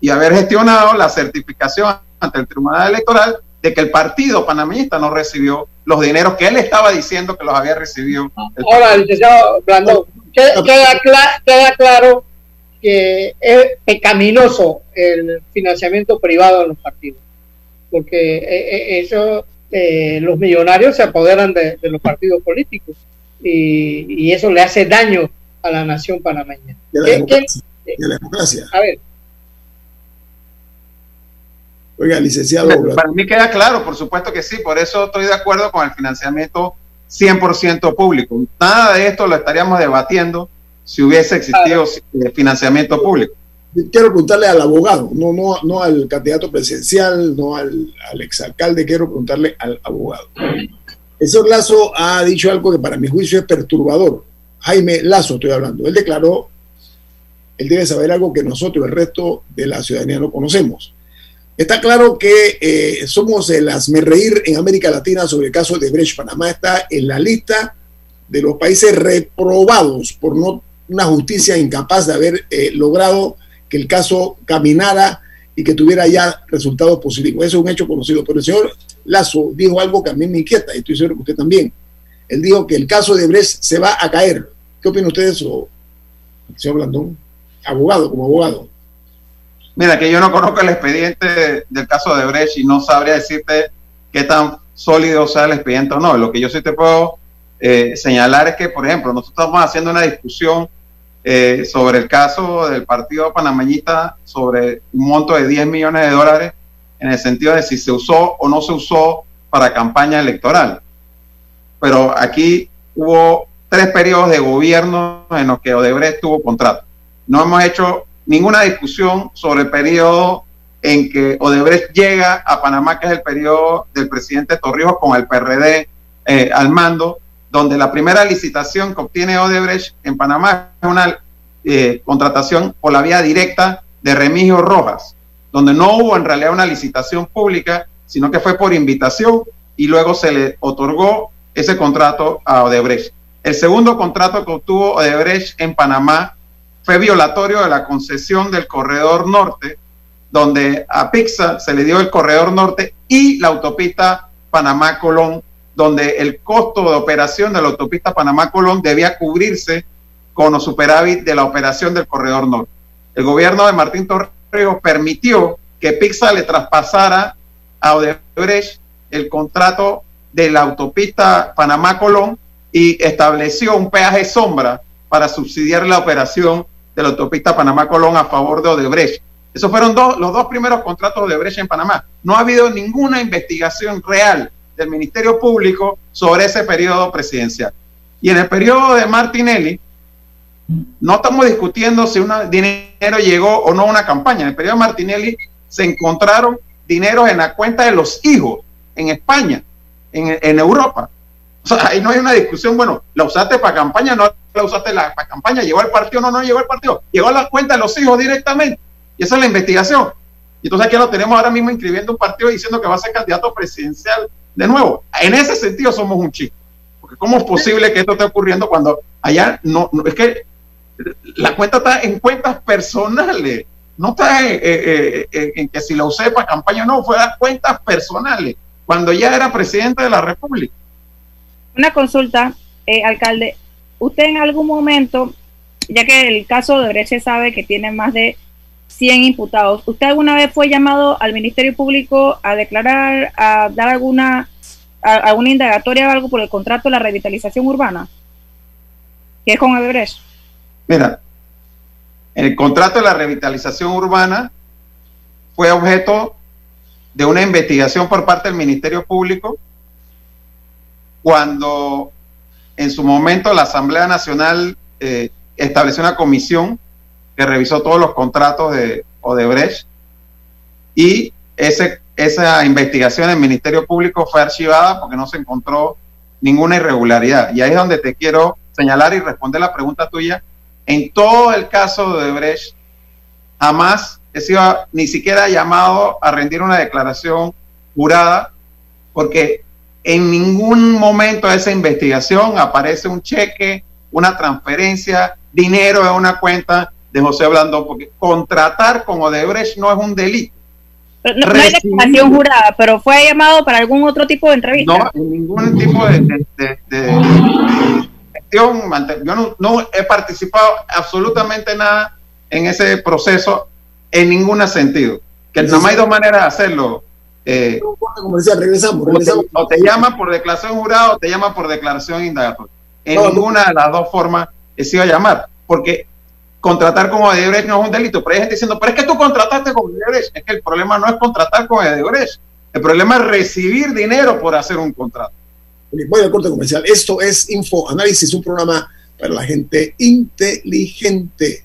y haber gestionado la certificación ante el Tribunal Electoral de que el partido panameñista no recibió los dineros que él estaba diciendo que los había recibido. Ahora, licenciado Blandón, queda, queda claro que es pecaminoso el financiamiento privado de los partidos, porque eh, eh, eso, eh, los millonarios se apoderan de, los partidos políticos y, eso le hace daño a la nación panameña. Y a la, democracia, A ver. Oiga, licenciado. Para mí queda claro, por supuesto que sí, por eso estoy de acuerdo con el financiamiento 100% público. Nada de esto lo estaríamos debatiendo si hubiese existido financiamiento público. Quiero preguntarle al abogado, no, no, no al candidato presidencial, no al, al exalcalde, quiero preguntarle al abogado. El señor Lazo ha dicho algo que para mi juicio es perturbador. Jaime Lazo estoy hablando. Él declaró, él debe saber algo que nosotros, el resto de la ciudadanía, no conocemos. Está claro que eh, somos el reír en América Latina sobre el caso de Brecht. Panamá está en la lista de los países reprobados por no una justicia incapaz de haber eh, logrado que el caso caminara y que tuviera ya resultados positivos. Eso es un hecho conocido. Pero el señor Lazo dijo algo que a mí me inquieta y estoy seguro que usted también. Él dijo que el caso de Brecht se va a caer. ¿Qué opina usted de eso, señor Blandón? Abogado, como abogado. Mira, que yo no conozco el expediente del caso de Brecht y no sabría decirte qué tan sólido sea el expediente o no. Lo que yo sí te puedo eh, señalar es que, por ejemplo, nosotros estamos haciendo una discusión eh, sobre el caso del partido panameñita sobre un monto de 10 millones de dólares en el sentido de si se usó o no se usó para campaña electoral. Pero aquí hubo tres periodos de gobierno en los que Odebrecht tuvo contrato. No hemos hecho ninguna discusión sobre el periodo en que Odebrecht llega a Panamá, que es el periodo del presidente Torrijos con el PRD eh, al mando, donde la primera licitación que obtiene Odebrecht en Panamá es una eh, contratación por la vía directa de Remigio Rojas, donde no hubo en realidad una licitación pública, sino que fue por invitación y luego se le otorgó ese contrato a Odebrecht. El segundo contrato que obtuvo Odebrecht en Panamá fue violatorio de la concesión del corredor norte, donde a Pixar se le dio el corredor norte y la autopista Panamá-Colón donde el costo de operación de la autopista Panamá-Colón debía cubrirse con los superávit de la operación del corredor norte. El gobierno de Martín Torrijos permitió que Pixar le traspasara a Odebrecht el contrato de la autopista Panamá-Colón y estableció un peaje sombra para subsidiar la operación de la autopista Panamá-Colón a favor de Odebrecht. Esos fueron los dos primeros contratos de Odebrecht en Panamá. No ha habido ninguna investigación real del Ministerio Público sobre ese periodo presidencial. Y en el periodo de Martinelli, no estamos discutiendo si un dinero llegó o no a una campaña. En el periodo de Martinelli se encontraron dineros en la cuenta de los hijos en España, en, Europa. O sea, ahí no hay una discusión, bueno, la usaste para campaña, no la usaste para campaña, llegó al partido, no, no llegó al partido, llegó a la cuenta de los hijos directamente. Y esa es la investigación. Y entonces aquí lo tenemos ahora mismo inscribiendo un partido diciendo que va a ser candidato presidencial de nuevo, en ese sentido somos un chico. Porque ¿cómo es posible que esto esté ocurriendo cuando allá no, es que la cuenta está en cuentas personales, no está en, que si la usé para campaña, no, fue a cuentas personales, cuando ya era presidente de la República. Una consulta, eh, alcalde, usted en algún momento, ya que el caso de Breche sabe que tiene más de 100 imputados. ¿Usted alguna vez fue llamado al Ministerio Público a declarar, a dar alguna, alguna indagatoria o algo por el contrato de la revitalización urbana? ¿Qué es con Odebrecht? Mira, el contrato de la revitalización urbana fue objeto de una investigación por parte del Ministerio Público cuando en su momento la Asamblea Nacional eh, estableció una comisión que revisó todos los contratos de Odebrecht y ese, esa investigación del Ministerio Público fue archivada porque no se encontró ninguna irregularidad. Y ahí es donde te quiero señalar y responder la pregunta tuya. En todo el caso de Odebrecht, jamás he sido ni siquiera llamado a rendir una declaración jurada porque en ningún momento de esa investigación aparece un cheque, una transferencia, dinero en una cuenta de José Blandón, porque contratar con Odebrecht no es un delito. no, no hay declaración jurada, pero fue llamado para algún otro tipo de entrevista. No, en ningún tipo de, de, de, de gestión. Yo no, no, he participado absolutamente nada en ese proceso en ningún sentido. Que más hay dos maneras de hacerlo. Eh, regresamos, regresamos. O, te, o te llama por declaración jurada o te llama por declaración indagatoria. En no, ninguna de las dos formas he sido a llamar. Porque contratar con Odebrecht no es un delito. Pero hay gente diciendo, pero es que tú contrataste con Odebrecht. Es que el problema no es contratar con Odebrecht. El problema es recibir dinero por hacer un contrato. Voy al corte comercial. Esto es Info Análisis, un programa para la gente inteligente.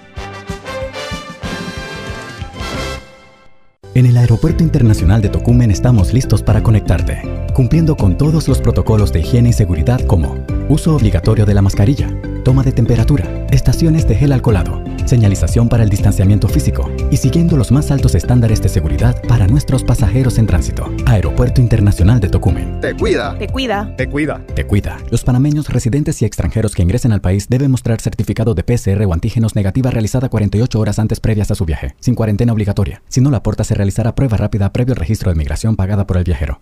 En el Aeropuerto Internacional de Tocumen estamos listos para conectarte, cumpliendo con todos los protocolos de higiene y seguridad como uso obligatorio de la mascarilla, toma de temperatura, estaciones de gel alcoholado, señalización para el distanciamiento físico y siguiendo los más altos estándares de seguridad para nuestros pasajeros en tránsito. Aeropuerto Internacional de Tocumen. Te cuida. Te cuida. Te cuida. Te cuida. Los panameños residentes y extranjeros que ingresen al país deben mostrar certificado de PCR o antígenos negativa realizada 48 horas antes previas a su viaje, sin cuarentena obligatoria. Si no la aporta, se realizará prueba rápida previo al registro de migración pagada por el viajero.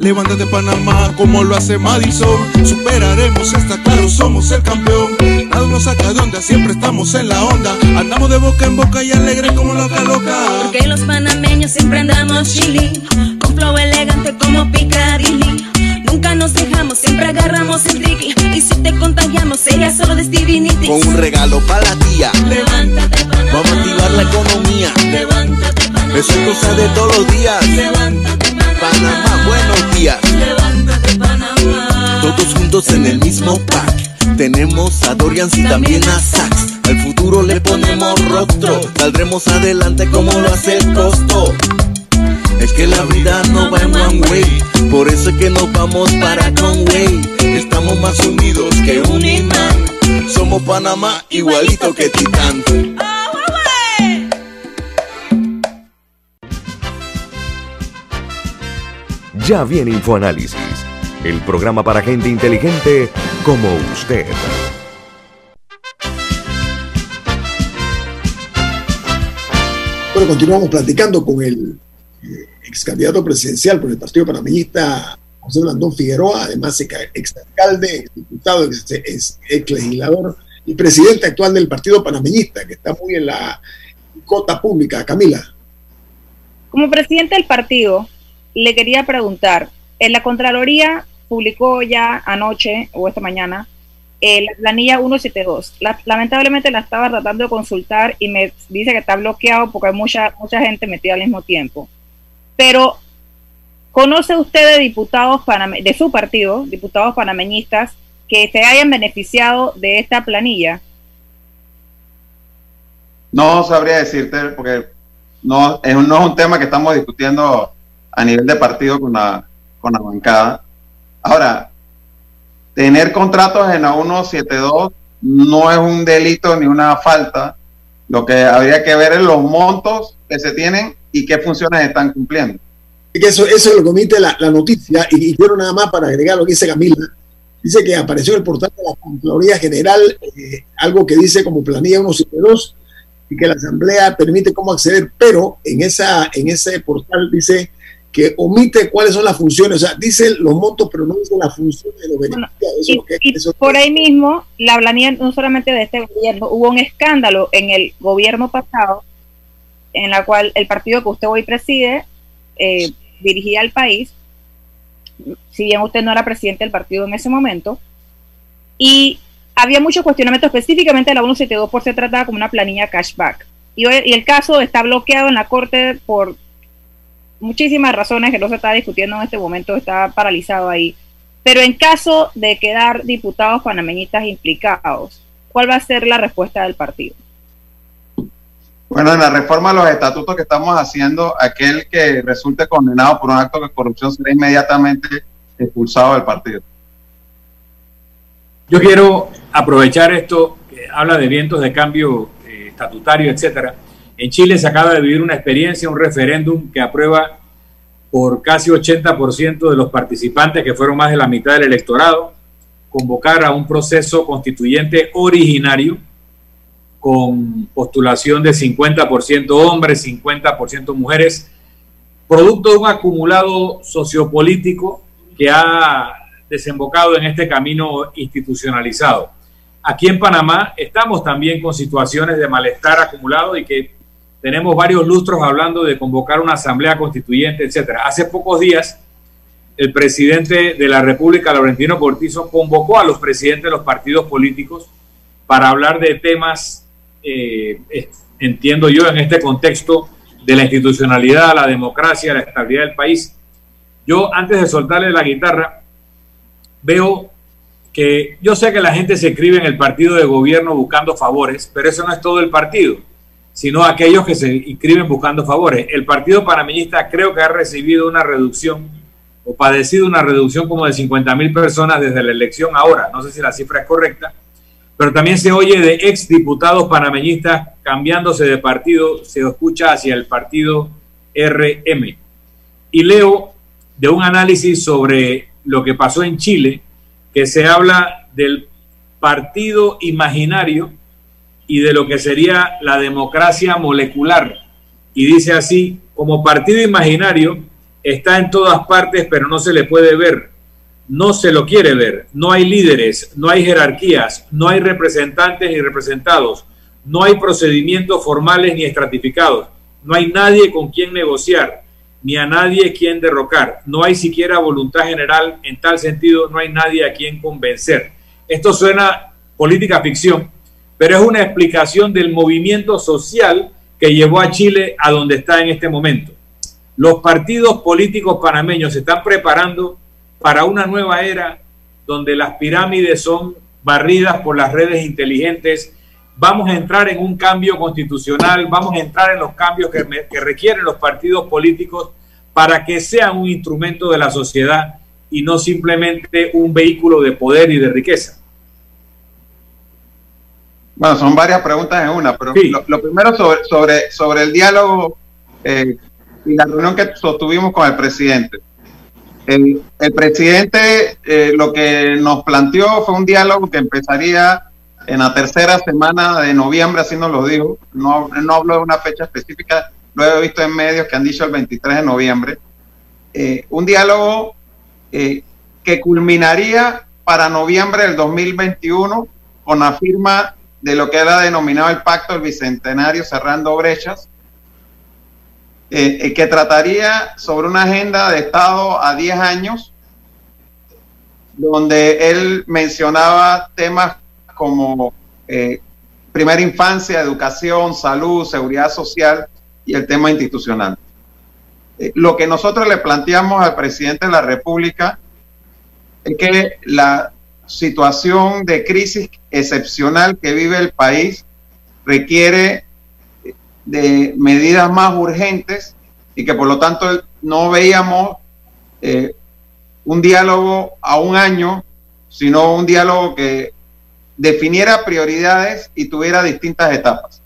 Levántate Panamá como lo hace Madison. Superaremos, está claro, somos el campeón. Nada nos saca de onda, siempre estamos en la onda. Andamos de boca en boca y alegre como loca loca. Porque los panameños siempre andamos chili. Con flow elegante como Picadilly. Nunca nos dejamos, siempre agarramos el tricky. Y si te contagiamos, sería solo de Stevie Nicks. Con un regalo para la tía. Levántate Panamá. Vamos a activar la economía. Levántate Panamá. Eso es cosa de todos los días. Levántate Panamá. Buenos días. Levántate Panamá. Todos juntos en el mismo pack. Tenemos a Dorian y también a Sax. Al futuro le ponemos rostro. Saldremos adelante como lo hace el costo. Es que la vida no va en one way. Por eso es que nos vamos para Conway. Estamos más unidos que un imán. Somos Panamá igualito que Titán. Ya viene InfoAnálisis, el programa para gente inteligente como usted. Bueno, continuamos platicando con el eh, ex candidato presidencial por el Partido Panameñista, José Blandón Figueroa, además ex alcalde, ex diputado, ex, ex, ex legislador y presidente actual del Partido Panameñista, que está muy en la cota pública. Camila. Como presidente del partido, le quería preguntar, en la Contraloría publicó ya anoche o esta mañana eh, la planilla 172. La, lamentablemente la estaba tratando de consultar y me dice que está bloqueado porque hay mucha, mucha gente metida al mismo tiempo. Pero, ¿conoce usted de diputados paname de su partido, diputados panameñistas, que se hayan beneficiado de esta planilla? No sabría decirte, porque no es, no es un tema que estamos discutiendo a nivel de partido con la, con la bancada. Ahora, tener contratos en la 172 no es un delito ni una falta. Lo que habría que ver es los montos que se tienen y qué funciones están cumpliendo. Eso, eso lo comite la, la noticia, y, y, quiero nada más para agregar lo que dice Camila. Dice que apareció en el portal de la Contraloría General eh, algo que dice como planilla 172 y que la Asamblea permite cómo acceder, pero en, esa, en ese portal dice que omite cuáles son las funciones, o sea, dice los montos, pero no dice las funciones de los beneficiados. por ahí mismo, la planilla no solamente de este gobierno, hubo un escándalo en el gobierno pasado, en la cual el partido que usted hoy preside eh, dirigía al país, si bien usted no era presidente del partido en ese momento, y había muchos cuestionamientos, específicamente la 172 por ser tratada como una planilla cashback. Y, y el caso está bloqueado en la Corte por muchísimas razones que no se está discutiendo en este momento, está paralizado ahí. Pero en caso de quedar diputados panameñistas implicados, ¿cuál va a ser la respuesta del partido? Bueno, en la reforma de los estatutos que estamos haciendo, aquel que resulte condenado por un acto de corrupción será inmediatamente expulsado del partido. Yo quiero aprovechar esto, que habla de vientos de cambio eh, estatutario, etcétera, en Chile se acaba de vivir una experiencia, un referéndum que aprueba por casi 80% de los participantes, que fueron más de la mitad del electorado, convocar a un proceso constituyente originario con postulación de 50% hombres, 50% mujeres, producto de un acumulado sociopolítico que ha desembocado en este camino institucionalizado. Aquí en Panamá estamos también con situaciones de malestar acumulado y que tenemos varios lustros hablando de convocar una asamblea constituyente, etcétera. Hace pocos días, el presidente de la República, Laurentino Cortizo, convocó a los presidentes de los partidos políticos para hablar de temas, eh, entiendo yo, en este contexto de la institucionalidad, la democracia, la estabilidad del país. Yo, antes de soltarle la guitarra, veo que yo sé que la gente se escribe en el partido de gobierno buscando favores, pero eso no es todo el partido sino aquellos que se inscriben buscando favores. El Partido Panameñista creo que ha recibido una reducción o padecido una reducción como de 50 mil personas desde la elección ahora. No sé si la cifra es correcta, pero también se oye de ex diputados panameñistas cambiándose de partido, se escucha hacia el partido RM. Y leo de un análisis sobre lo que pasó en Chile, que se habla del partido imaginario y de lo que sería la democracia molecular. Y dice así, como partido imaginario, está en todas partes, pero no se le puede ver. No se lo quiere ver. No hay líderes, no hay jerarquías, no hay representantes ni representados, no hay procedimientos formales ni estratificados, no hay nadie con quien negociar, ni a nadie quien derrocar, no hay siquiera voluntad general, en tal sentido no hay nadie a quien convencer. Esto suena política ficción, pero es una explicación del movimiento social que llevó a Chile a donde está en este momento. Los partidos políticos panameños se están preparando para una nueva era donde las pirámides son barridas por las redes inteligentes. Vamos a entrar en un cambio constitucional, vamos a entrar en los cambios que, que requieren los partidos políticos para que sean un instrumento de la sociedad y no simplemente un vehículo de poder y de riqueza. Bueno, son varias preguntas en una, pero lo, primero sobre, sobre, sobre el diálogo eh, y la reunión que sostuvimos con el presidente. El, presidente eh, lo que nos planteó fue un diálogo que empezaría en la tercera semana de noviembre, así nos lo dijo. No, no hablo de una fecha específica, lo he visto en medios que han dicho el 23 de noviembre. Eh, un diálogo que culminaría para noviembre del 2021 con la firma de lo que era denominado el Pacto del Bicentenario Cerrando Brechas, eh, eh, que trataría sobre una agenda de Estado a 10 años, donde él mencionaba temas como eh, primera infancia, educación, salud, seguridad social y el tema institucional. lo que nosotros le planteamos al presidente de la República es que la situación de crisis excepcional que vive el país requiere de medidas más urgentes y que por lo tanto no veíamos eh, un diálogo a un año, sino un diálogo que definiera prioridades y tuviera distintas etapas.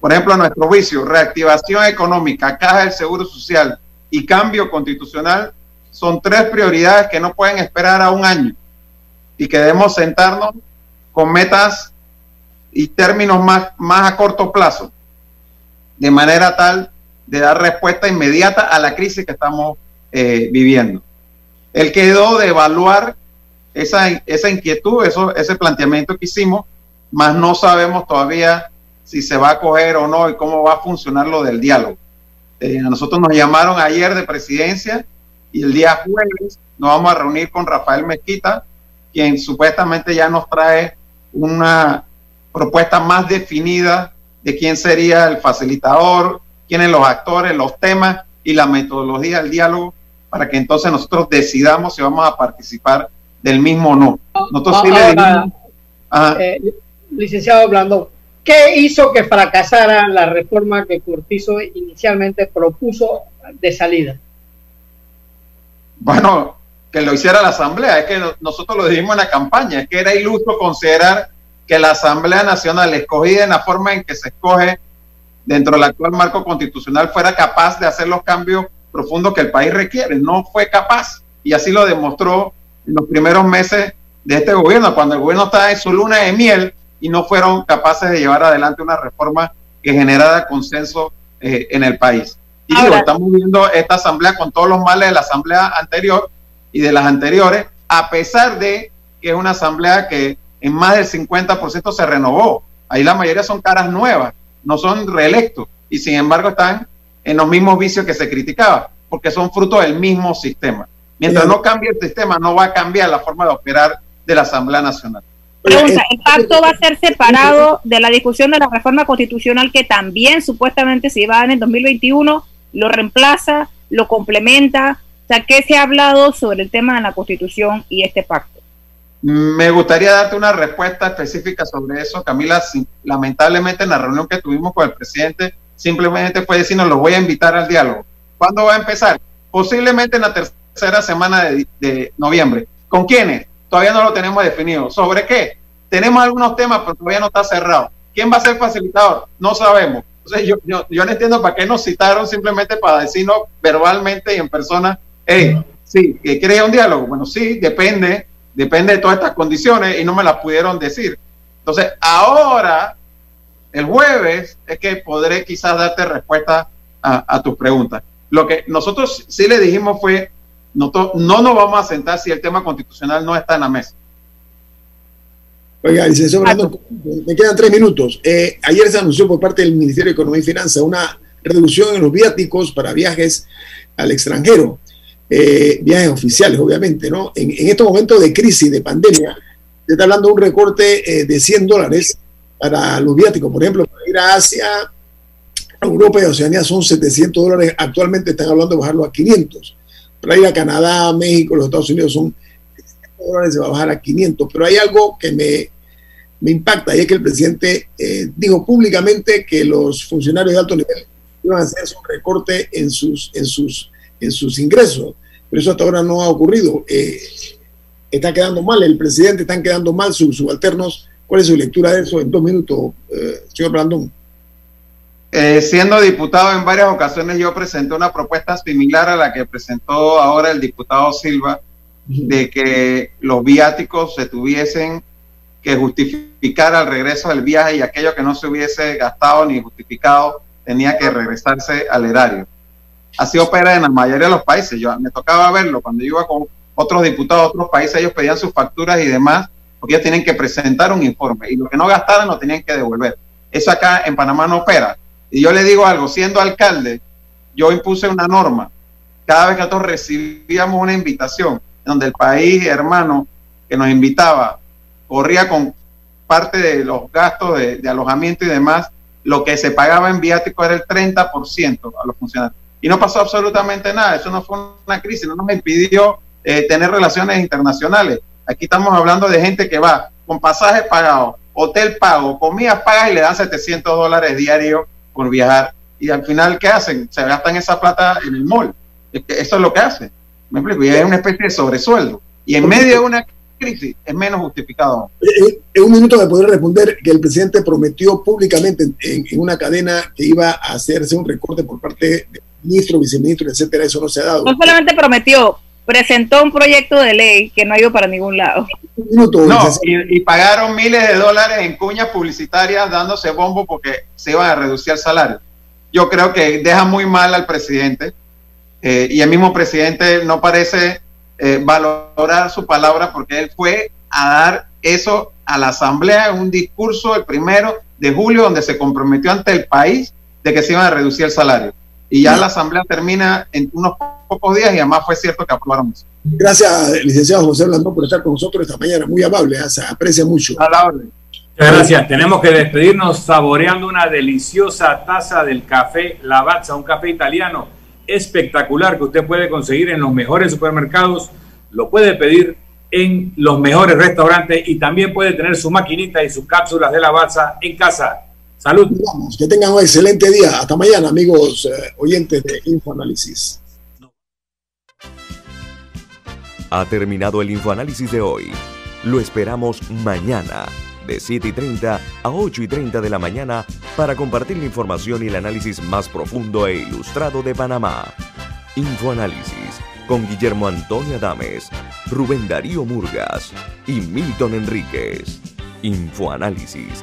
Por ejemplo, nuestro juicio, reactivación económica, caja del Seguro Social y cambio constitucional son tres prioridades que no pueden esperar a un año y que debemos sentarnos con metas y términos más, más a corto plazo, de manera tal de dar respuesta inmediata a la crisis que estamos eh, viviendo. Él quedó de evaluar esa, esa inquietud, eso, ese planteamiento que hicimos, más no sabemos todavía si se va a coger o no y cómo va a funcionar lo del diálogo. Eh, a nosotros nos llamaron ayer de presidencia y el día jueves nos vamos a reunir con Rafael Mezquita, quien supuestamente ya nos trae una propuesta más definida de quién sería el facilitador, quiénes los actores, los temas y la metodología del diálogo, para que entonces nosotros decidamos si vamos a participar del mismo o no. Nosotros sí le eh, licenciado Blandón, ¿qué hizo que fracasara la reforma que Cortizo inicialmente propuso de salida? Bueno, que lo hiciera la Asamblea, es que nosotros lo dijimos en la campaña, es que era iluso considerar que la Asamblea Nacional, escogida en la forma en que se escoge dentro del actual marco constitucional, fuera capaz de hacer los cambios profundos que el país requiere. No fue capaz y así lo demostró en los primeros meses de este gobierno, cuando el gobierno estaba en su luna de miel y no fueron capaces de llevar adelante una reforma que generara consenso eh, en el país. Y estamos viendo esta asamblea con todos los males de la asamblea anterior y de las anteriores, a pesar de que es una asamblea que en más del 50% se renovó. Ahí la mayoría son caras nuevas, no son reelectos y sin embargo están en los mismos vicios que se criticaba, porque son fruto del mismo sistema. Mientras no cambie el sistema, no va a cambiar la forma de operar de la Asamblea Nacional. Pregunta, ¿el pacto va a ser separado de la discusión de la reforma constitucional que también supuestamente se iba a dar en 2021? ¿Lo reemplaza? ¿Lo complementa? Sea, ¿qué se ha hablado sobre el tema de la constitución y este pacto? Me gustaría darte una respuesta específica sobre eso, Camila. Lamentablemente en la reunión que tuvimos con el presidente, simplemente fue decirnos, lo voy a invitar al diálogo. ¿Cuándo va a empezar? Posiblemente en la tercera semana de, de noviembre. ¿Con quiénes? Todavía no lo tenemos definido. ¿Sobre qué? Tenemos algunos temas, pero todavía no está cerrado. ¿Quién va a ser facilitador? No sabemos. Entonces yo, yo, yo no entiendo para qué nos citaron simplemente para decirnos verbalmente y en persona, hey, sí, ¿quieres un diálogo? Bueno, sí, depende Depende de todas estas condiciones y no me las pudieron decir. Entonces, ahora, el jueves, es que podré quizás darte respuesta a, tus preguntas. Lo que nosotros sí le dijimos fue, no, no nos vamos a sentar si el tema constitucional no está en la mesa. Oiga, licenciado me quedan tres minutos. Eh, ayer se anunció por parte del Ministerio de Economía y Finanzas una reducción en los viáticos para viajes al extranjero. Eh, viajes oficiales, obviamente, ¿no? En, estos momentos de crisis, de pandemia, se está hablando de un recorte eh, de 100 dólares para los viáticos. Por ejemplo, para ir a Asia, Europa y Oceanía son 700 dólares. Actualmente están hablando de bajarlo a 500. Para ir a Canadá, México, los Estados Unidos son 700 dólares, se va a bajar a 500. Pero hay algo que me, me impacta y es que el presidente eh, dijo públicamente que los funcionarios de alto nivel iban a hacer un recorte en sus, en sus, en sus ingresos pero eso hasta ahora no ha ocurrido. Eh, está quedando mal, el presidente están quedando mal sus subalternos. ¿Cuál es su lectura de eso en dos minutos, eh, señor Blandón? Eh, siendo diputado en varias ocasiones, yo presenté una propuesta similar a la que presentó ahora el diputado Silva, de que los viáticos se tuviesen que justificar al regreso del viaje y aquello que no se hubiese gastado ni justificado tenía que regresarse al erario así opera en la mayoría de los países. Yo me tocaba verlo cuando iba con otros diputados de otros países, ellos pedían sus facturas y demás, porque ellos tienen que presentar un informe y lo que no gastaran lo tenían que devolver. Eso acá en Panamá no opera. Y yo le digo algo, siendo alcalde, yo impuse una norma. Cada vez que nosotros recibíamos una invitación, donde el país hermano que nos invitaba corría con parte de los gastos de, de alojamiento y demás, lo que se pagaba en viático era el 30% a los funcionarios y no pasó absolutamente nada. Eso no fue una crisis, no nos impidió eh, tener relaciones internacionales. Aquí estamos hablando de gente que va con pasajes pagados, hotel pago, comidas pagas y le dan 700 dólares diarios por viajar. Y al final, ¿qué hacen? Se gastan esa plata en el mall. Eso es lo que hacen. ¿Me explico? Y es una especie de sobresueldo. Y en medio de una crisis es menos justificado. En eh, eh, un minuto me podría responder que el presidente prometió públicamente en, en, una cadena que iba a hacerse un recorte por parte de ministro, viceministro, etcétera, eso no se ha dado. No solamente prometió, presentó un proyecto de ley que no ha ido para ningún lado. no, y, pagaron miles de dólares en cuñas publicitarias dándose bombo porque se iban a reducir el salario. yo creo que deja muy mal al presidente eh, y el mismo presidente no parece eh, valorar su palabra porque él fue a dar eso a la Asamblea en un discurso el primero de julio donde se comprometió ante el país de que se iban a reducir el salario. Y ya la Asamblea termina en unos pocos días y además fue cierto que aprobaron eso. Gracias, licenciado José Blandón, por estar con nosotros esta mañana. Muy amable, ¿eh? se aprecia mucho. A la orden. Muchas gracias. Tenemos que despedirnos saboreando una deliciosa taza del café Lavazza, un café italiano espectacular que usted puede conseguir en los mejores supermercados. Lo puede pedir en los mejores restaurantes y también puede tener su maquinita y sus cápsulas de Lavazza en casa. Salud. que tengan un excelente día. Hasta mañana, amigos eh, oyentes de InfoAnálisis. Ha terminado el InfoAnálisis de hoy. Lo esperamos mañana de 7 y 30 a 8 y 30 de la mañana para compartir la información y el análisis más profundo e ilustrado de Panamá. Infoanálisis con Guillermo Antonio Adames, Rubén Darío Murgas y Milton Enríquez. Infoanálisis